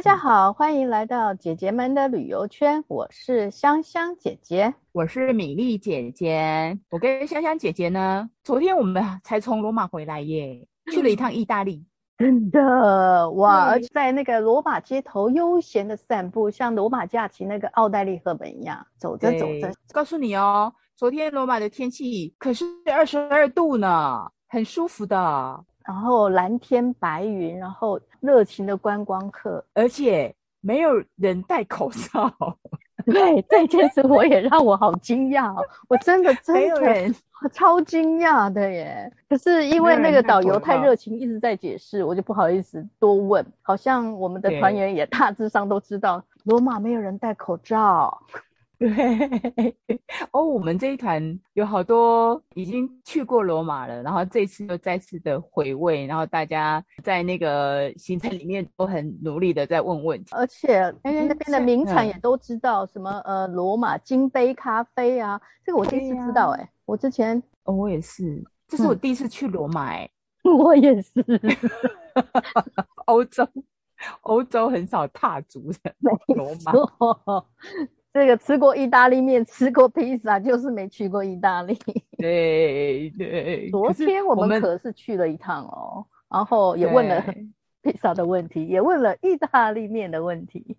大家好，欢迎来到姐姐们的旅游圈。我是香香姐姐，我是米粒姐姐。我跟香香姐姐呢，昨天我们才从罗马回来耶，去了一趟意大利。真的哇！而且在那个罗马街头悠闲的散步，像罗马假期那个奥黛丽·赫本一样，走着走着。告诉你哦，昨天罗马的天气可是二十二度呢，很舒服的。然后蓝天白云，然后热情的观光客，而且没有人戴口罩。对，这件事我也让我好惊讶哦，我真的 真的 超惊讶的耶。可是因为那个导游太热情，一直在解释，我就不好意思多问。好像我们的团员也大致上都知道，罗马没有人戴口罩。对。哦，我们这一团有好多已经去过罗马了，然后这次又再次的回味，然后大家在那个行程里面都很努力的在问问题，而且那边的名产也都知道，什么呃罗马金杯咖啡啊，这个我第一次知道哎、欸，我之前哦我也是，这是我第一次去罗马哎、欸，我也是，欧洲欧洲很少踏足的罗马。这个吃过意大利面，吃过披萨，就是没去过意大利。对对。昨天我们可是去了一趟哦，然后也问了 披萨的问题，也问了意大利面的问题。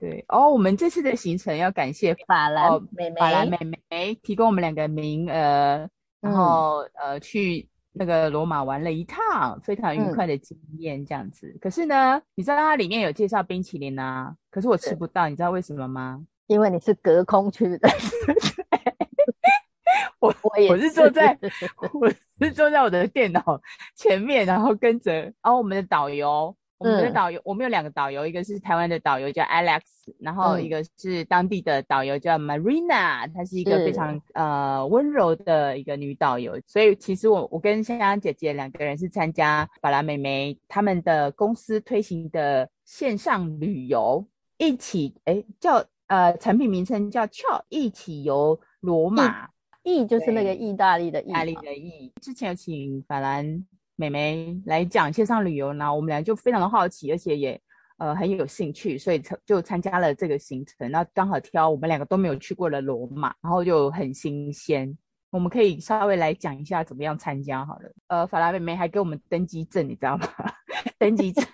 对哦，我们这次的行程要感谢法兰美美，法兰妹妹提供我们两个名额，然后、嗯、呃去那个罗马玩了一趟，非常愉快的经验这样子。嗯、可是呢，你知道它里面有介绍冰淇淋啊，可是我吃不到，你知道为什么吗？因为你是隔空去的，我我也是我是坐在 我是坐在我的电脑前面，然后跟着，然后我们的导游，我们的导游，我们有两个导游，一个是台湾的导游叫 Alex，然后一个是当地的导游叫 Marina，她是一个非常呃温柔的一个女导游，所以其实我我跟香香姐姐两个人是参加法兰妹妹他们的公司推行的线上旅游，一起哎叫。呃，产品名称叫 “Ciao”，一起游罗马，意就是那个意大利的意，意大利的意。之前有请法兰妹妹来讲线上旅游，然后我们俩就非常的好奇，而且也呃很有兴趣，所以就参加了这个行程。那刚好挑我们两个都没有去过的罗马，然后就很新鲜。我们可以稍微来讲一下怎么样参加好了。呃，法兰妹妹还给我们登机证，你知道吗？登机证。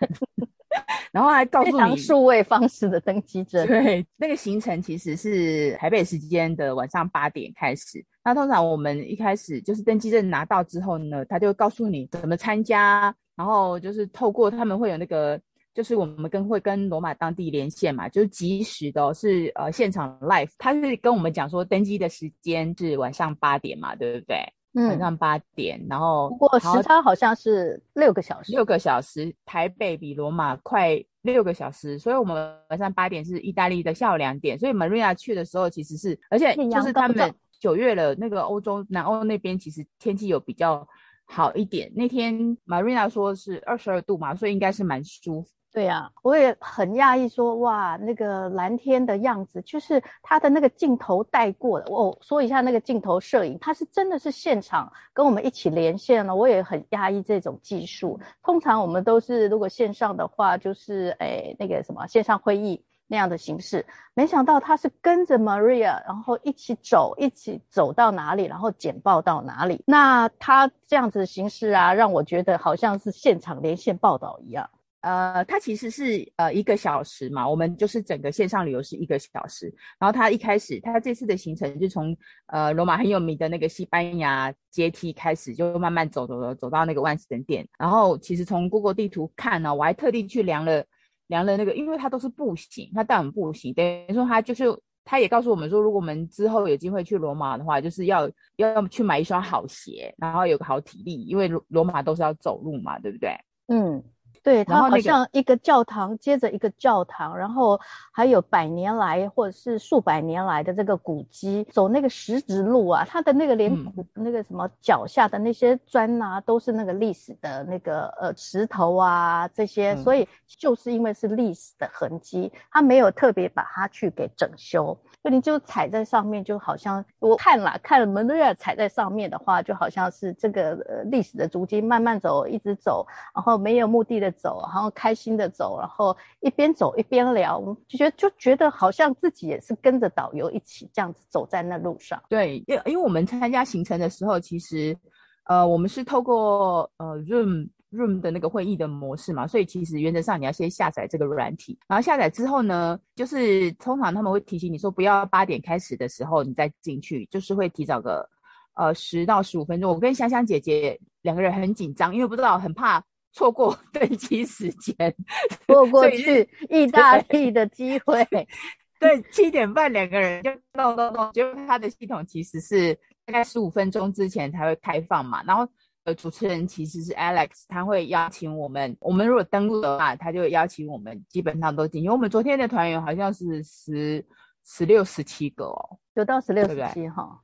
然后还告诉你数位方式的登机证。对，那个行程其实是台北时间的晚上八点开始。那通常我们一开始就是登机证拿到之后呢，他就告诉你怎么参加，然后就是透过他们会有那个，就是我们跟会跟罗马当地连线嘛，就是及时的，是呃现场 live。他是跟我们讲说登机的时间是晚上八点嘛，对不对？嗯，晚上八点，然后不过时差好像是六个小时，六个小时，台北比罗马快六个小时，所以我们晚上八点是意大利的下午两点，所以 Marina 去的时候其实是，而且就是他们九月了，那个欧洲南欧那边其实天气有比较好一点，那天 Marina 说是二十二度嘛，所以应该是蛮舒服。对呀、我也很讶异，说哇，那个蓝天的样子，就是他的那个镜头带过的。我说一下那个镜头摄影，他是真的是现场跟我们一起连线了。我也很讶异这种技术。通常我们都是如果线上的话，就是诶那个什么线上会议那样的形式。没想到他是跟着 Maria，然后一起走，一起走到哪里，然后简报到哪里。那他这样子的形式啊，让我觉得好像是现场连线报道一样。呃，它其实是呃一个小时嘛，我们就是整个线上旅游是一个小时。然后他一开始，他这次的行程就从呃罗马很有名的那个西班牙阶梯开始，就慢慢走走走走到那个万神殿。然后其实从 Google 地图看呢，我还特地去量了量了那个，因为它都是步行，他带我们步行，等于说他就是他也告诉我们说，如果我们之后有机会去罗马的话，就是要要去买一双好鞋，然后有个好体力，因为罗罗马都是要走路嘛，对不对？嗯。对，它好像一个教堂接着一个教堂，然后还有百年来或者是数百年来的这个古迹，走那个石子路啊，它的那个连那个什么脚下的那些砖啊，都是那个历史的那个呃石头啊这些，所以就是因为是历史的痕迹，它没有特别把它去给整修。就你就踩在上面，就好像我看了看了门瑞尔踩在上面的话，就好像是这个呃历史的足迹，慢慢走，一直走，然后没有目的的走，然后开心的走，然后一边走一边聊，就觉得就觉得好像自己也是跟着导游一起这样子走在那路上。对，因因为我们参加行程的时候，其实呃我们是透过呃 Zoom Zoom 的那个会议的模式嘛，所以其实原则上你要先下载这个软体，然后下载之后呢，就是通常他们会提醒你说不要八点开始的时候你再进去，就是会提早个。呃，十到十五分钟，我跟香香姐姐两个人很紧张，因为不知道，很怕错过 登机时间，错过去意大利的机会。对，七点半两个人就咚咚咚，结果他的系统其实是大概十五分钟之前才会开放嘛。然后呃，主持人其实是 Alex，他会邀请我们，我们如果登录的话，他就邀请我们，基本上都进。因为我们昨天的团员好像是十十六、十七个哦，有到十六、十七哈。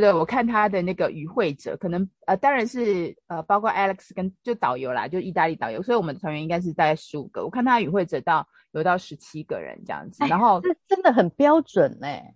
对对，我看他的那个与会者，可能呃，当然是呃，包括 Alex 跟就导游啦，就意大利导游，所以我们的团员应该是大概十五个。我看他与会者到有到十七个人这样子，然后这真的很标准哎、欸。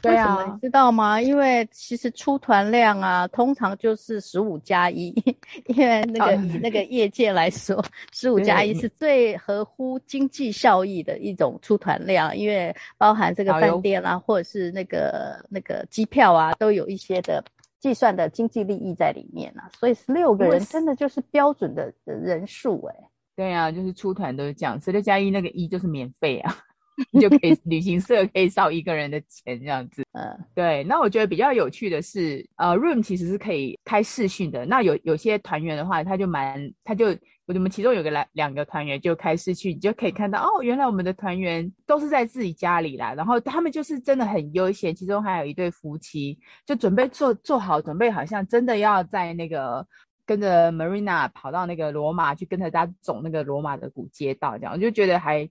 对啊，你知道吗？因为其实出团量啊，通常就是十五加一，因为那个以那个业界来说，十五加一是最合乎经济效益的一种出团量，因为包含这个饭店啊，或者是那个那个机票啊，都有一些的计算的经济利益在里面啊。所以十六个人真的就是标准的人数哎、欸。对啊，就是出团都是这样，十六加一那个一就是免费啊。你就可以旅行社可以少一个人的钱这样子，嗯，对。那我觉得比较有趣的是，呃，Room 其实是可以开视讯的。那有有些团员的话，他就蛮，他就我们其中有个来两个团员就开视讯，你就可以看到哦，原来我们的团员都是在自己家里啦。然后他们就是真的很悠闲，其中还有一对夫妻就准备做做好准备，好像真的要在那个跟着 Marina 跑到那个罗马去跟着大家走那个罗马的古街道，这样我就觉得还。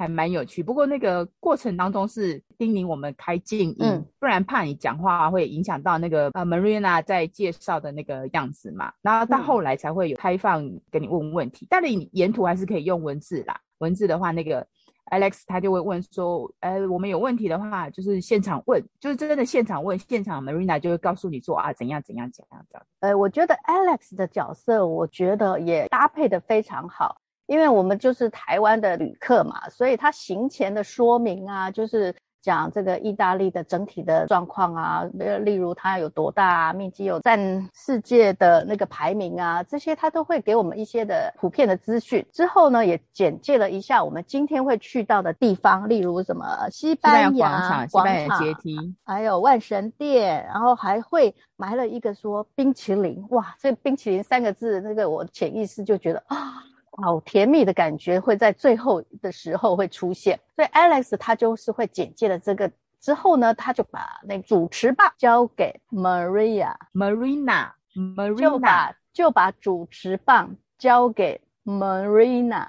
还蛮有趣，不过那个过程当中是叮咛我们开静音，嗯、不然怕你讲话会影响到那个呃 Marina 在介绍的那个样子嘛。然后到后来才会有开放给你问问题，但是你沿途还是可以用文字啦。文字的话，那个 Alex 他就会问说，呃，我们有问题的话，就是现场问，就是真的现场问，现场 Marina 就会告诉你说啊，怎样怎样怎样这样。呃，我觉得 Alex 的角色，我觉得也搭配的非常好。因为我们就是台湾的旅客嘛，所以他行前的说明啊，就是讲这个意大利的整体的状况啊，例如它有多大啊，面积有占世界的那个排名啊，这些他都会给我们一些的普遍的资讯。之后呢，也简介了一下我们今天会去到的地方，例如什么西班牙广场、西班牙阶梯，还有万神殿，然后还会埋了一个说冰淇淋，哇，这冰淇淋三个字，那个我潜意识就觉得啊。好甜蜜的感觉会在最后的时候会出现，所以 Alex 他就是会简介了这个之后呢，他就把那个主持棒交给 Maria，Marina，Marina 就把就把主持棒交给 Marina，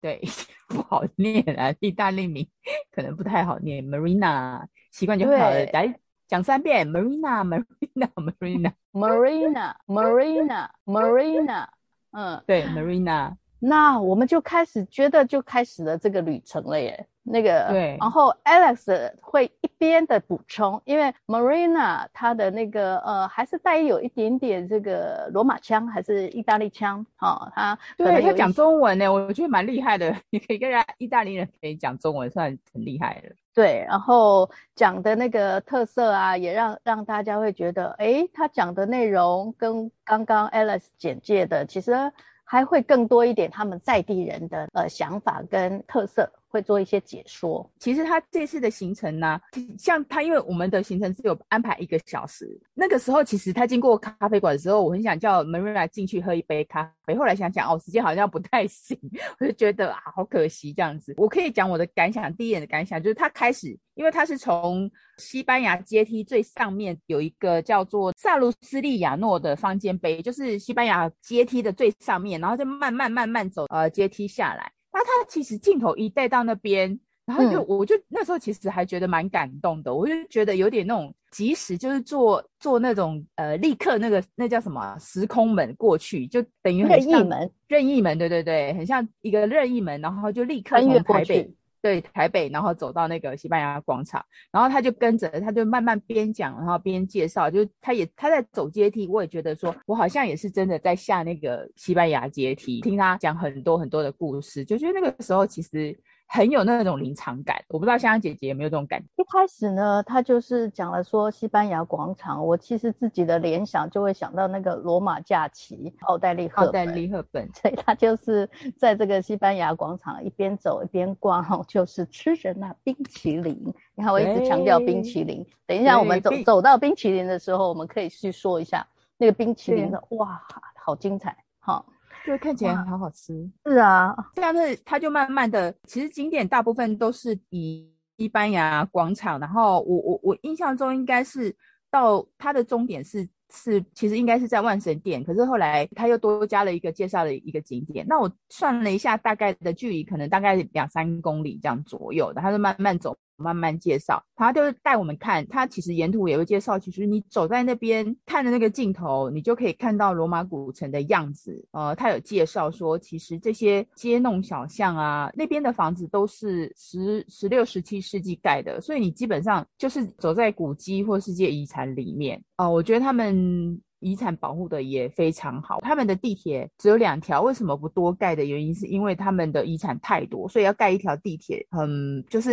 对，不好念啊，意大利名可能不太好念，Marina 习惯就好了，来讲三遍，Marina，Marina，Marina，Marina，Marina，Marina，嗯，对，Marina。那我们就开始觉得就开始了这个旅程了耶，那个对，然后 Alex 会一边的补充，因为 Marina 她的那个呃还是带有一点点这个罗马腔还是意大利腔，哈、哦，他对他讲中文呢，我觉得蛮厉害的，你可以跟人家意大利人可以讲中文，算很厉害的。对，然后讲的那个特色啊，也让让大家会觉得，诶，他讲的内容跟刚刚 Alex 简介的其实。还会更多一点他们在地人的呃想法跟特色，会做一些解说。其实他这次的行程呢，像他因为我们的行程是有安排一个小时，那个时候其实他经过咖啡馆的时候，我很想叫 Marina 进去喝一杯咖啡。后来想想哦，时间好像不太行，我就觉得啊，好可惜这样子。我可以讲我的感想，第一眼的感想就是他开始，因为他是从西班牙阶梯最上面有一个叫做萨卢斯利亚诺的方尖碑，就是西班牙阶梯的最上面，然后就慢慢慢慢走呃阶梯下来。那他其实镜头一带到那边，然后就我就那时候其实还觉得蛮感动的，我就觉得有点那种即时就是做做那种呃立刻那个那叫什么时空门过去，就等于很像任意门，任意门，对对对，很像一个任意门，然后就立刻从台北。对，台北，然后走到那个西班牙广场，然后他就跟着，他就慢慢边讲，然后边介绍，就他也他在走阶梯，我也觉得说，我好像也是真的在下那个西班牙阶梯，听他讲很多很多的故事，就觉得那个时候其实。很有那种临场感，我不知道香香姐姐有没有这种感觉。一开始呢，他就是讲了说西班牙广场，我其实自己的联想就会想到那个罗马假期，奥黛丽·赫本。奥黛丽·赫本，所以他就是在这个西班牙广场一边走一边逛，就是吃着那冰淇淋。你看我一直强调冰淇淋，等一下我们走走到冰淇淋的时候，我们可以去说一下那个冰淇淋的，哇，好精彩，好。就看起来好好吃，是啊，这样子他就慢慢的，其实景点大部分都是以西班牙广场，然后我我我印象中应该是到它的终点是是，其实应该是在万神殿，可是后来他又多加了一个介绍的一个景点，那我算了一下大概的距离，可能大概两三公里这样左右的，他就慢慢走。慢慢介绍，他就是带我们看，他其实沿途也会介绍。其实你走在那边看的那个镜头，你就可以看到罗马古城的样子。呃，他有介绍说，其实这些街弄小巷啊，那边的房子都是十十六、十七世纪盖的，所以你基本上就是走在古迹或世界遗产里面。哦、我觉得他们。遗产保护的也非常好，他们的地铁只有两条，为什么不多盖的原因是因为他们的遗产太多，所以要盖一条地铁，嗯，就是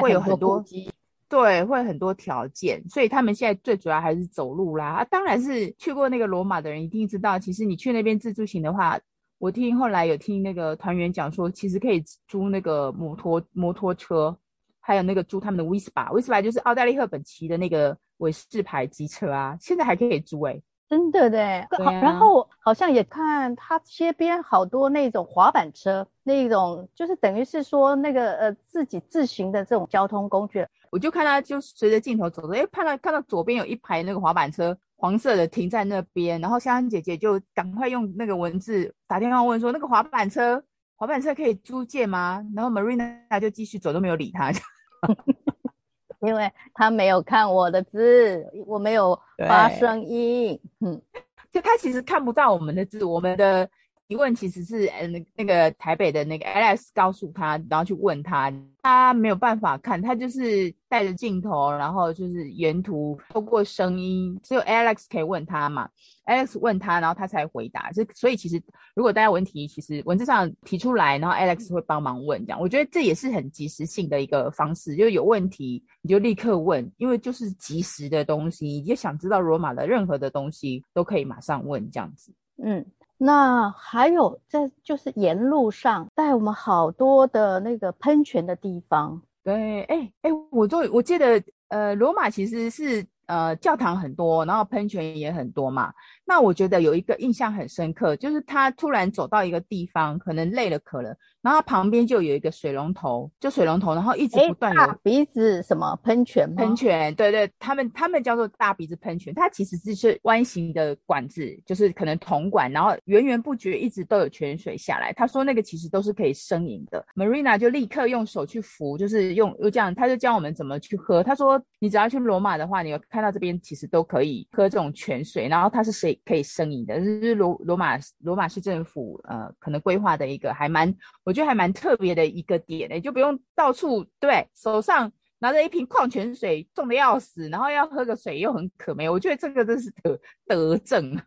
会有很多，对，会很多条件，所以他们现在最主要还是走路啦。啊，当然是去过那个罗马的人一定知道，其实你去那边自助行的话，我听后来有听那个团员讲说，其实可以租那个摩托摩托车，还有那个租他们的 Vespa，Vespa 就是奥黛丽·赫本骑的那个伟士牌机车啊，现在还可以租诶、欸真的的，好，然后好像也看他街边好多那种滑板车，那种就是等于是说那个呃自己自行的这种交通工具。我就看他就随着镜头走着，哎，看到看到左边有一排那个滑板车，黄色的停在那边，然后香香姐姐就赶快用那个文字打电话问说那个滑板车滑板车可以租借吗？然后 Marina 就继续走都没有理他。因为他没有看我的字，我没有发声音，嗯，就他其实看不到我们的字，我们的。疑问其实是嗯那个台北的那个 Alex 告诉他，然后去问他，他没有办法看，他就是带着镜头，然后就是沿途透过声音，只有 Alex 可以问他嘛，Alex 问他，然后他才回答。这所以其实如果大家问题，其实文字上提出来，然后 Alex 会帮忙问这样。我觉得这也是很即时性的一个方式，就是有问题你就立刻问，因为就是即时的东西，你就想知道罗马的任何的东西都可以马上问这样子，嗯。那还有在就是沿路上带我们好多的那个喷泉的地方。对，哎哎，我就我记得，呃，罗马其实是呃教堂很多，然后喷泉也很多嘛。那我觉得有一个印象很深刻，就是他突然走到一个地方，可能累了渴了。然后旁边就有一个水龙头，就水龙头，然后一直不断有大鼻子什么喷泉吗？喷泉，对对，他们他们叫做大鼻子喷泉，它其实是弯形的管子，就是可能铜管，然后源源不绝一直都有泉水下来。他说那个其实都是可以生饮的。Marina 就立刻用手去扶，就是用又这样，他就教我们怎么去喝。他说你只要去罗马的话，你有看到这边其实都可以喝这种泉水，然后它是谁可以生饮的？就是罗罗马罗马市政府呃可能规划的一个还蛮。我觉得还蛮特别的一个点，哎，就不用到处对，手上拿着一瓶矿泉水，重的要死，然后要喝个水又很渴没？我觉得这个真是德德政。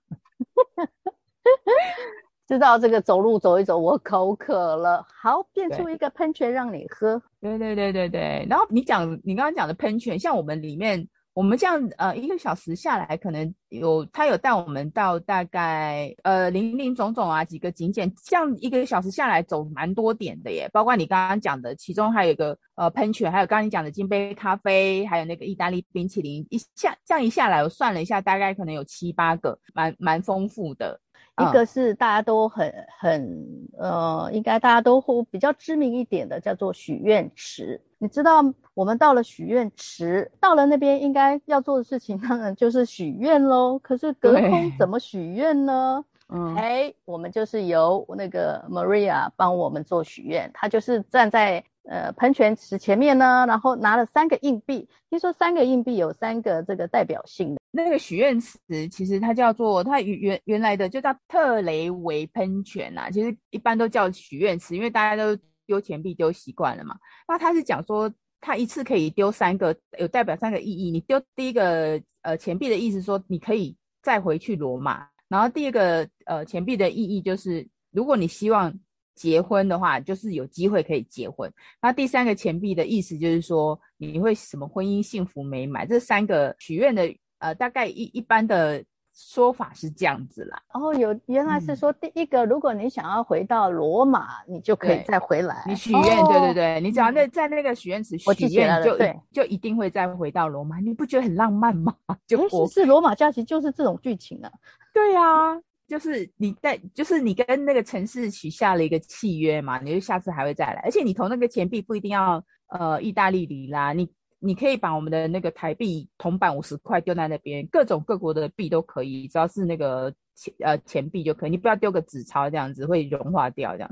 知道这个走路走一走，我口渴了，好，变出一个喷泉让你喝。对对对对对，然后你讲你刚刚讲的喷泉，像我们里面。我们这样呃一个小时下来，可能有他有带我们到大概呃林林总总啊几个景点，这样一个小时下来走蛮多点的耶，包括你刚刚讲的，其中还有一个呃喷泉，还有刚刚你讲的金杯咖啡，还有那个意大利冰淇淋，一下这样一下来，我算了一下，大概可能有七八个，蛮蛮丰富的。一个是大家都很很呃，应该大家都会比较知名一点的，叫做许愿池。你知道，我们到了许愿池，到了那边应该要做的事情，当然就是许愿喽。可是隔空怎么许愿呢？嗯，哎，我们就是由那个 Maria 帮我们做许愿，她就是站在。呃，喷泉池前面呢，然后拿了三个硬币。听说三个硬币有三个这个代表性的。那个许愿池其实它叫做它原原来的就叫特雷维喷泉呐、啊。其实一般都叫许愿池，因为大家都丢钱币丢习惯了嘛。那他是讲说，他一次可以丢三个，有代表三个意义。你丢第一个呃钱币的意思说，你可以再回去罗马。然后第二个呃钱币的意义就是，如果你希望结婚的话，就是有机会可以结婚。那第三个钱币的意思就是说，你会什么婚姻幸福美满。这三个许愿的呃，大概一一般的。说法是这样子啦，哦，有原来是说第一个，嗯、如果你想要回到罗马，你就可以再回来。你许愿，哦、对对对，你只要那在那个许愿池许愿，就对，就一定会再回到罗马。你不觉得很浪漫吗？就我是罗马假期就是这种剧情啊。对啊，就是你在，就是你跟那个城市许下了一个契约嘛，你就下次还会再来。而且你投那个钱币不一定要呃意大利里拉，你。你可以把我们的那个台币铜板五十块丢在那边，各种各国的币都可以，只要是那个钱呃钱币就可以，你不要丢个纸钞这样子会融化掉这样。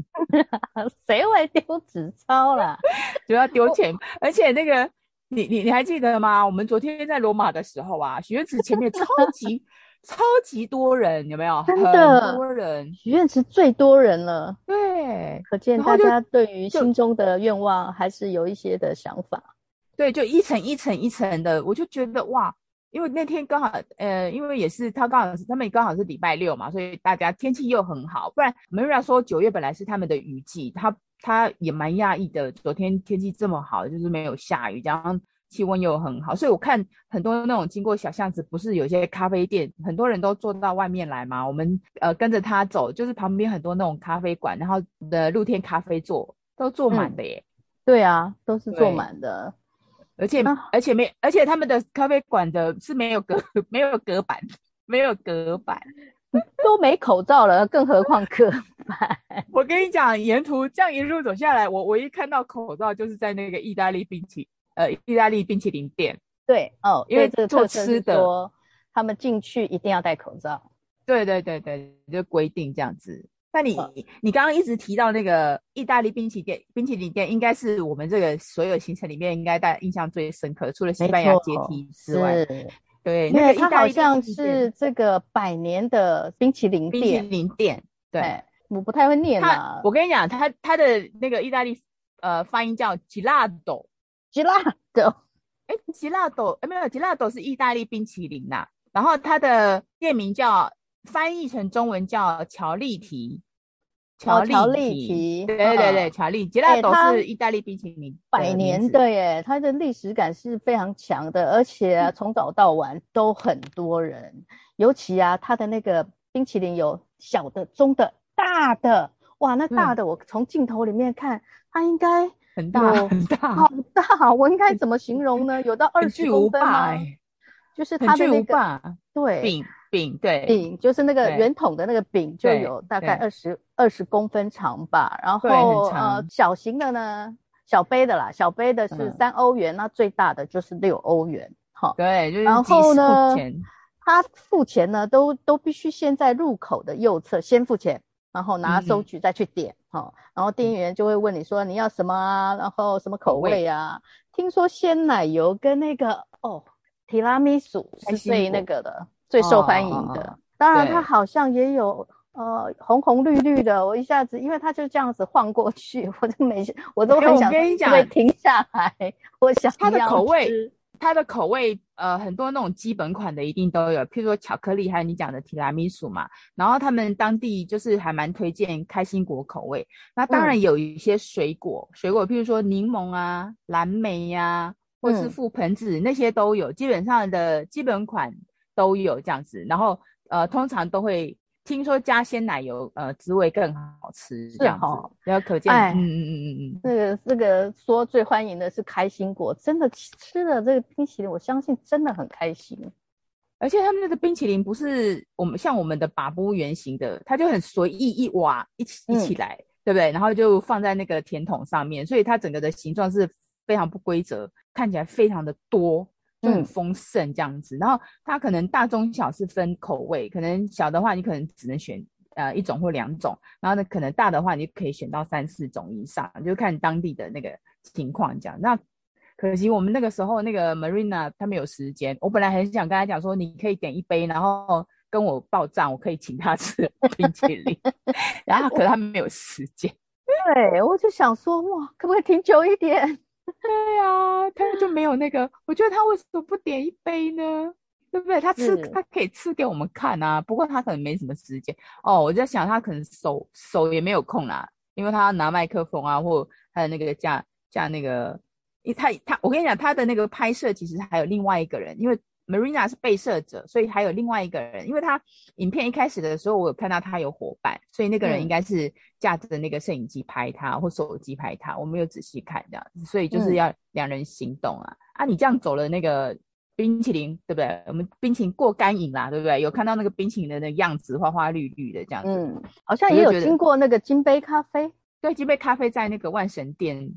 谁会丢纸钞啦？主要丢钱，而且那个你你你还记得吗？我们昨天在罗马的时候啊，许愿池前面超级超级多人，有没有？真的很多人，许愿池最多人了。对，可见大家对于心中的愿望还是有一些的想法。对，就一层一层一层的，我就觉得哇，因为那天刚好，呃，因为也是他刚好是他们刚好是礼拜六嘛，所以大家天气又很好，不然 Maria 说九月本来是他们的雨季，他他也蛮讶异的，昨天天气这么好，就是没有下雨，然后气温又很好，所以我看很多那种经过小巷子，不是有些咖啡店，很多人都坐到外面来嘛，我们呃跟着他走，就是旁边很多那种咖啡馆，然后的露天咖啡座都坐满的耶、嗯，对啊，都是坐满的。而且、啊、而且没，而且他们的咖啡馆的是没有隔 没有隔板，没有隔板，都没口罩了，更何况隔板。我跟你讲，沿途这样一路走下来，我唯一看到口罩就是在那个意大利冰淇呃意大利冰淇淋店。对哦，因为这个做吃的，他们进去一定要戴口罩。对对对对，就规定这样子。那你、嗯、你刚刚一直提到那个意大利冰淇淋店，冰淇淋店应该是我们这个所有行程里面应该大家印象最深刻，除了西班牙阶梯之外，对，那个意大利它好像是这个百年的冰淇淋店。冰淇淋店，对，我不太会念啊。我跟你讲，它它的那个意大利呃发音叫 gelato，gelato，哎，gelato，哎没有，gelato 是意大利冰淇淋呐、啊，然后它的店名叫。翻译成中文叫乔丽缇，乔丽缇，对对对，乔丽吉拉都是意大利冰淇淋百年的耶，它的历史感是非常强的，而且啊，从早到晚都很多人，尤其啊，它的那个冰淇淋有小的、中的、大的，哇，那大的我从镜头里面看，它应该很大很大，好大，我应该怎么形容呢？有到二十公分吗？就是它的那个对。饼饼对饼就是那个圆筒的那个饼，就有大概二十二十公分长吧。然后呃，小型的呢，小杯的啦，小杯的是三欧元，那、嗯、最大的就是六欧元。好，对，就是然后呢，他付钱呢，都都必须先在入口的右侧先付钱，然后拿收据再去点。好、嗯，然后店员就会问你说你要什么啊，然后什么口味啊？听说鲜奶油跟那个哦，提拉米苏是最那个的。最受欢迎的，哦、当然它好像也有呃红红绿绿的。我一下子，因为它就这样子晃过去，我就没，我都很想会停下来。我想它的口味，它的口味呃很多那种基本款的一定都有，譬如说巧克力，还有你讲的提拉米苏嘛。然后他们当地就是还蛮推荐开心果口味。那当然有一些水果，嗯、水果譬如说柠檬啊、蓝莓呀、啊，或是覆盆子、嗯、那些都有。基本上的基本款。都有这样子，然后呃，通常都会听说加鲜奶油，呃，滋味更好吃，这样子，哦、然后可见，哎、嗯嗯嗯嗯嗯，这个这个说最欢迎的是开心果，真的吃了这个冰淇淋，我相信真的很开心。而且他们那个冰淇淋不是我们像我们的把布圆形的，它就很随意一挖一起一起来，嗯、对不对？然后就放在那个甜筒上面，所以它整个的形状是非常不规则，看起来非常的多。就很丰盛这样子，嗯、然后它可能大中小是分口味，可能小的话你可能只能选呃一种或两种，然后呢可能大的话你可以选到三四种以上，就看当地的那个情况这样。那可惜我们那个时候那个 Marina 他没有时间，我本来很想跟他讲说你可以点一杯，然后跟我报账，我可以请他吃冰淇淋，然后可是他没有时间。对，我就想说，哇，可不可以停久一点？对啊，他就没有那个，我觉得他为什么不点一杯呢？对不对？他吃，他可以吃给我们看啊。不过他可能没什么时间哦。我在想，他可能手手也没有空啦，因为他要拿麦克风啊，或还有那个架架那个，他他，我跟你讲，他的那个拍摄其实还有另外一个人，因为 Marina 是被摄者，所以还有另外一个人。因为他影片一开始的时候，我有看到他有伙伴，所以那个人应该是架着那个摄影机拍他，嗯、或手机拍他。我没有仔细看这样子，所以就是要两人行动啊、嗯、啊！你这样走了那个。冰淇淋对不对？我们冰淇淋过干瘾啦，对不对？有看到那个冰淇淋的那个样子，花花绿绿的这样子。嗯，好像也有经过那个金杯咖啡。对，金杯咖啡在那个万神殿，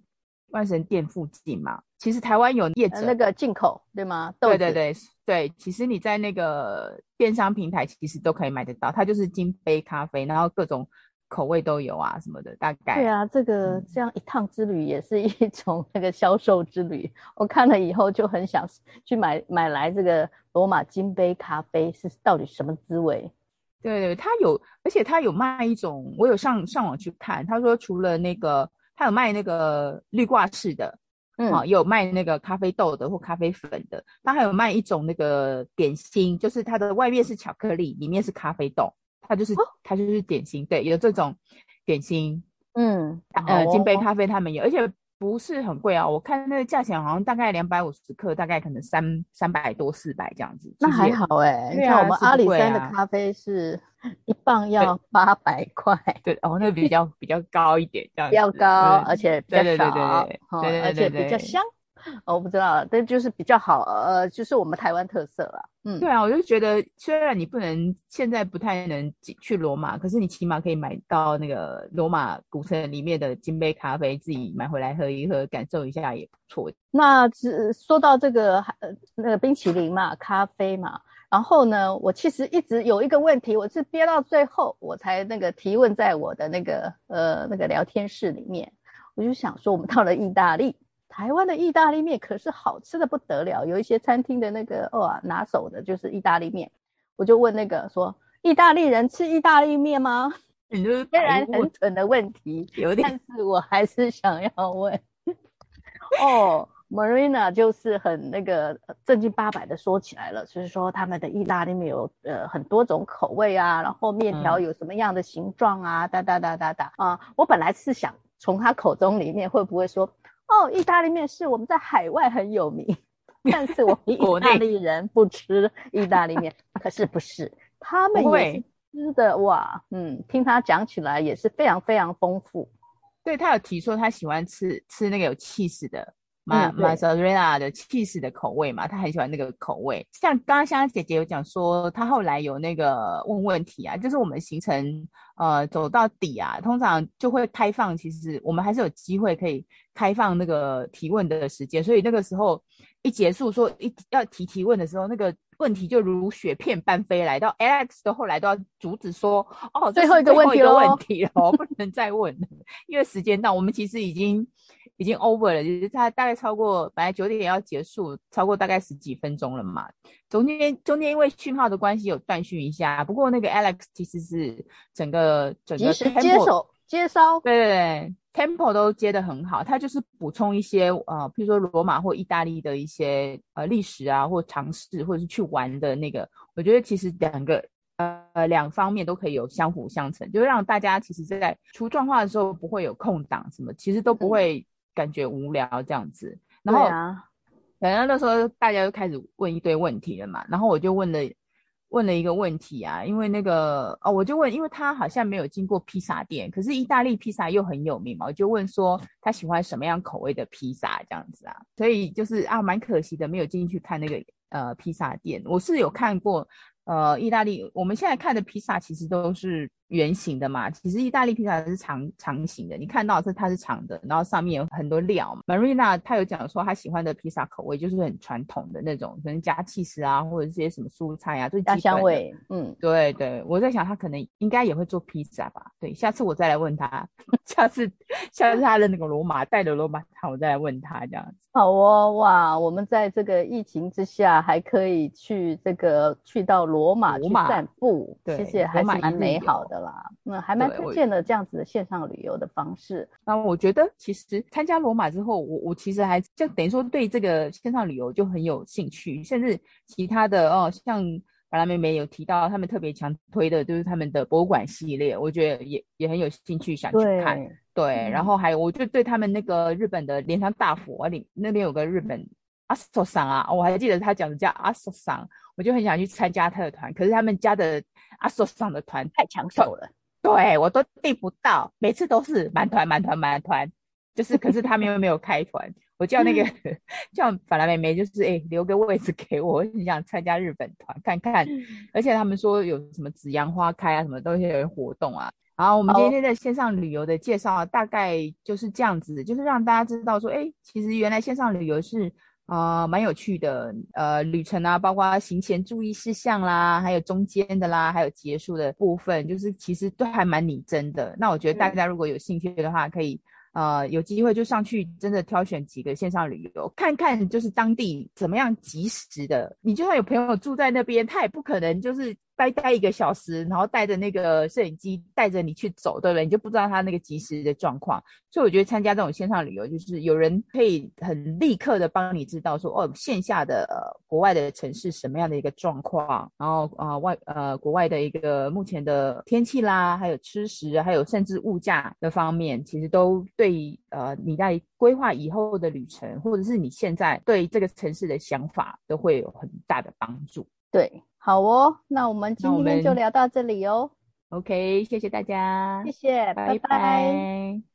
万神殿附近嘛。其实台湾有业者、呃、那个进口对吗？对对对对，其实你在那个电商平台其实都可以买得到，它就是金杯咖啡，然后各种。口味都有啊，什么的，大概。对啊，这个这样一趟之旅也是一种那个销售之旅。嗯、我看了以后就很想去买买来这个罗马金杯咖啡是到底什么滋味？对对，它有，而且它有卖一种，我有上上网去看，他说除了那个，他有卖那个绿挂式的，嗯，啊，有卖那个咖啡豆的或咖啡粉的，他还有卖一种那个点心，就是它的外面是巧克力，里面是咖啡豆。它就是它就是点心，对，有这种点心，嗯，呃，金杯咖啡他们有，而且不是很贵啊，我看那个价钱好像大概两百五十克，大概可能三三百多四百这样子，那还好哎、欸。你看我们阿里山的咖啡是 一磅要八百块，对哦，那个比较比较高一点，这样子，比较高，而且比较少，对对对对对，而且比较香。哦，我不知道，但就是比较好，呃，就是我们台湾特色了。嗯，对啊，我就觉得虽然你不能现在不太能去罗马，可是你起码可以买到那个罗马古城里面的金杯咖啡，自己买回来喝一喝，感受一下也不错。那只说到这个呃那个冰淇淋嘛，咖啡嘛，然后呢，我其实一直有一个问题，我是憋到最后我才那个提问在我的那个呃那个聊天室里面，我就想说，我们到了意大利。台湾的意大利面可是好吃的不得了，有一些餐厅的那个哦拿手的就是意大利面，我就问那个说，意大利人吃意大利面吗？你就是虽然很蠢的问题，有点，但是我还是想要问。哦，Marina 就是很那个正经八百的说起来了，就是说他们的意大利面有呃很多种口味啊，然后面条有什么样的形状啊，哒哒哒哒哒啊，我本来是想从他口中里面会不会说。哦，意大利面是我们在海外很有名，但是我们 意大利人不吃意大利面。可是不是，他们也吃的哇，嗯，听他讲起来也是非常非常丰富。对，他有提说他喜欢吃吃那个有气势的。马马莎瑞娜的起司的口味嘛，他很喜欢那个口味。像刚刚香姐姐有讲说，她后来有那个问问题啊，就是我们行程呃走到底啊，通常就会开放，其实我们还是有机会可以开放那个提问的时间。所以那个时候一结束说一要提提问的时候，那个问题就如雪片般飞来，到 Alex 的后来都要阻止说，哦，最后一个问题问题哦，不能再问了，因为时间到，我们其实已经。已经 over 了，就是它大概超过本来九点要结束，超过大概十几分钟了嘛。中间中间因为讯号的关系有断讯一下，不过那个 Alex 其实是整个整个 tempo, 及时接手接收，对对对，tempo 都接的很好。他就是补充一些呃，譬如说罗马或意大利的一些呃历史啊，或尝试或者是去玩的那个，我觉得其实两个呃两方面都可以有相辅相成，就是让大家其实在出状况的时候不会有空档什么，其实都不会。嗯感觉无聊这样子，然后，反正那时候大家就开始问一堆问题了嘛，然后我就问了问了一个问题啊，因为那个哦，我就问，因为他好像没有经过披萨店，可是意大利披萨又很有名嘛，我就问说他喜欢什么样口味的披萨这样子啊，所以就是啊，蛮可惜的，没有进去看那个呃披萨店，我是有看过。呃，意大利我们现在看的披萨其实都是圆形的嘛，其实意大利披萨是长长形的。你看到是它是长的，然后上面有很多料嘛。Marina 她有讲说她喜欢的披萨口味就是很传统的那种，可能加起司啊，或者这些什么蔬菜啊，最基本的香味。嗯，对对，我在想她可能应该也会做披萨吧。对，下次我再来问她，下次下次她的那个罗马带的罗马汤，我再来问她这样子。好哦，哇，我们在这个疫情之下还可以去这个去到罗马去散步，对，其实也还是蛮美好的啦，嗯，还蛮推荐的这样子的线上旅游的方式。那我觉得其实参加罗马之后，我我其实还就等于说对这个线上旅游就很有兴趣，甚至其他的哦，像法兰妹妹有提到他们特别强推的就是他们的博物馆系列，我觉得也也很有兴趣想去看。对，对嗯、然后还有我就对他们那个日本的镰仓大佛里那边有个日本阿索桑啊，我还记得他讲的叫阿索桑。我就很想去参加他的团，可是他们家的阿索上的团太抢手了，对我都订不到，每次都是满团满团满团，就是可是他们又没有开团，我叫那个 叫法兰妹妹，就是哎、欸、留个位置给我，我很想参加日本团看看，而且他们说有什么紫阳花开啊，什么都有活动啊。然后我们今天的线上旅游的介绍大概就是这样子，就是让大家知道说，哎、欸，其实原来线上旅游是。啊、呃，蛮有趣的，呃，旅程啊，包括行前注意事项啦，还有中间的啦，还有结束的部分，就是其实都还蛮拟真的。那我觉得大家如果有兴趣的话，可以。呃，有机会就上去，真的挑选几个线上旅游，看看就是当地怎么样及时的。你就算有朋友住在那边，他也不可能就是待待一个小时，然后带着那个摄影机带着你去走，对不对？你就不知道他那个即时的状况。所以我觉得参加这种线上旅游，就是有人可以很立刻的帮你知道说，哦，线下的国外的城市什么样的一个状况，然后啊、外呃国外的一个目前的天气啦，还有吃食，还有甚至物价的方面，其实都。对，呃，你在规划以后的旅程，或者是你现在对这个城市的想法，都会有很大的帮助。对，好哦，那我们今天就聊到这里哦。OK，谢谢大家，谢谢，拜拜。拜拜。